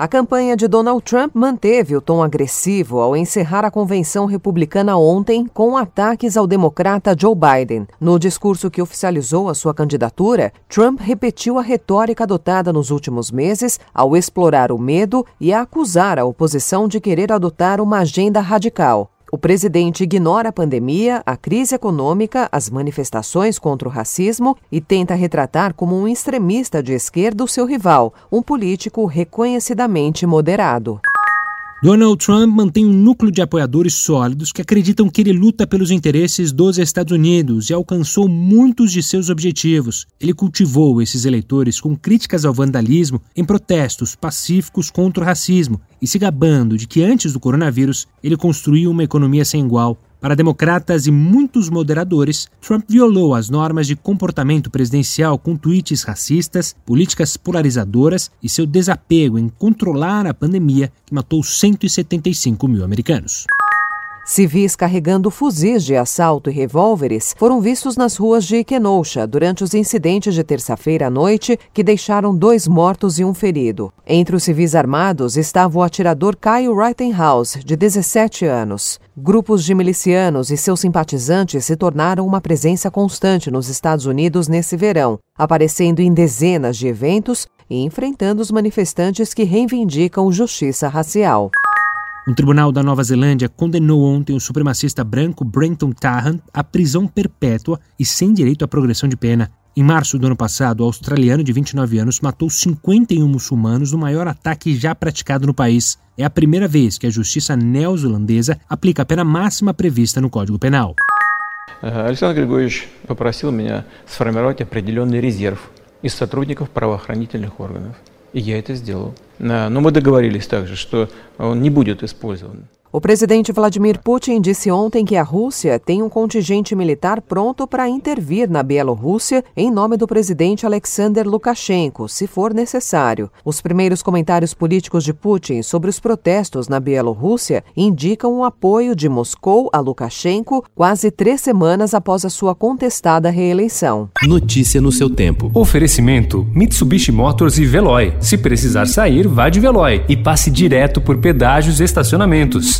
A campanha de Donald Trump manteve o tom agressivo ao encerrar a convenção republicana ontem com ataques ao democrata Joe Biden. No discurso que oficializou a sua candidatura, Trump repetiu a retórica adotada nos últimos meses ao explorar o medo e a acusar a oposição de querer adotar uma agenda radical. O presidente ignora a pandemia, a crise econômica, as manifestações contra o racismo e tenta retratar como um extremista de esquerda o seu rival, um político reconhecidamente moderado. Donald Trump mantém um núcleo de apoiadores sólidos que acreditam que ele luta pelos interesses dos Estados Unidos e alcançou muitos de seus objetivos. Ele cultivou esses eleitores com críticas ao vandalismo em protestos pacíficos contra o racismo e se gabando de que antes do coronavírus ele construiu uma economia sem igual para democratas e muitos moderadores, Trump violou as normas de comportamento presidencial com tweets racistas, políticas polarizadoras e seu desapego em controlar a pandemia que matou 175 mil americanos. Civis carregando fuzis de assalto e revólveres foram vistos nas ruas de Kenosha durante os incidentes de terça-feira à noite que deixaram dois mortos e um ferido. Entre os civis armados estava o atirador Kyle Rittenhouse, de 17 anos. Grupos de milicianos e seus simpatizantes se tornaram uma presença constante nos Estados Unidos nesse verão, aparecendo em dezenas de eventos e enfrentando os manifestantes que reivindicam justiça racial. Um tribunal da Nova Zelândia condenou ontem o supremacista branco Brenton Tarrant à prisão perpétua e sem direito à progressão de pena. Em março do ano passado, o australiano de 29 anos matou 51 muçulmanos no maior ataque já praticado no país. É a primeira vez que a justiça neozelandesa aplica a pena máxima prevista no Código Penal. Александр Григорьевич попросил меня сформировать определенный резерв из сотрудников правоохранительных органов. И я это сделал. Но мы договорились также, что он не будет использован. O presidente Vladimir Putin disse ontem que a Rússia tem um contingente militar pronto para intervir na Bielorrússia em nome do presidente Alexander Lukashenko, se for necessário. Os primeiros comentários políticos de Putin sobre os protestos na Bielorrússia indicam o apoio de Moscou a Lukashenko quase três semanas após a sua contestada reeleição. Notícia no seu tempo. Oferecimento: Mitsubishi Motors e Veloy. Se precisar sair, vá de Veloy e passe direto por pedágios e estacionamentos.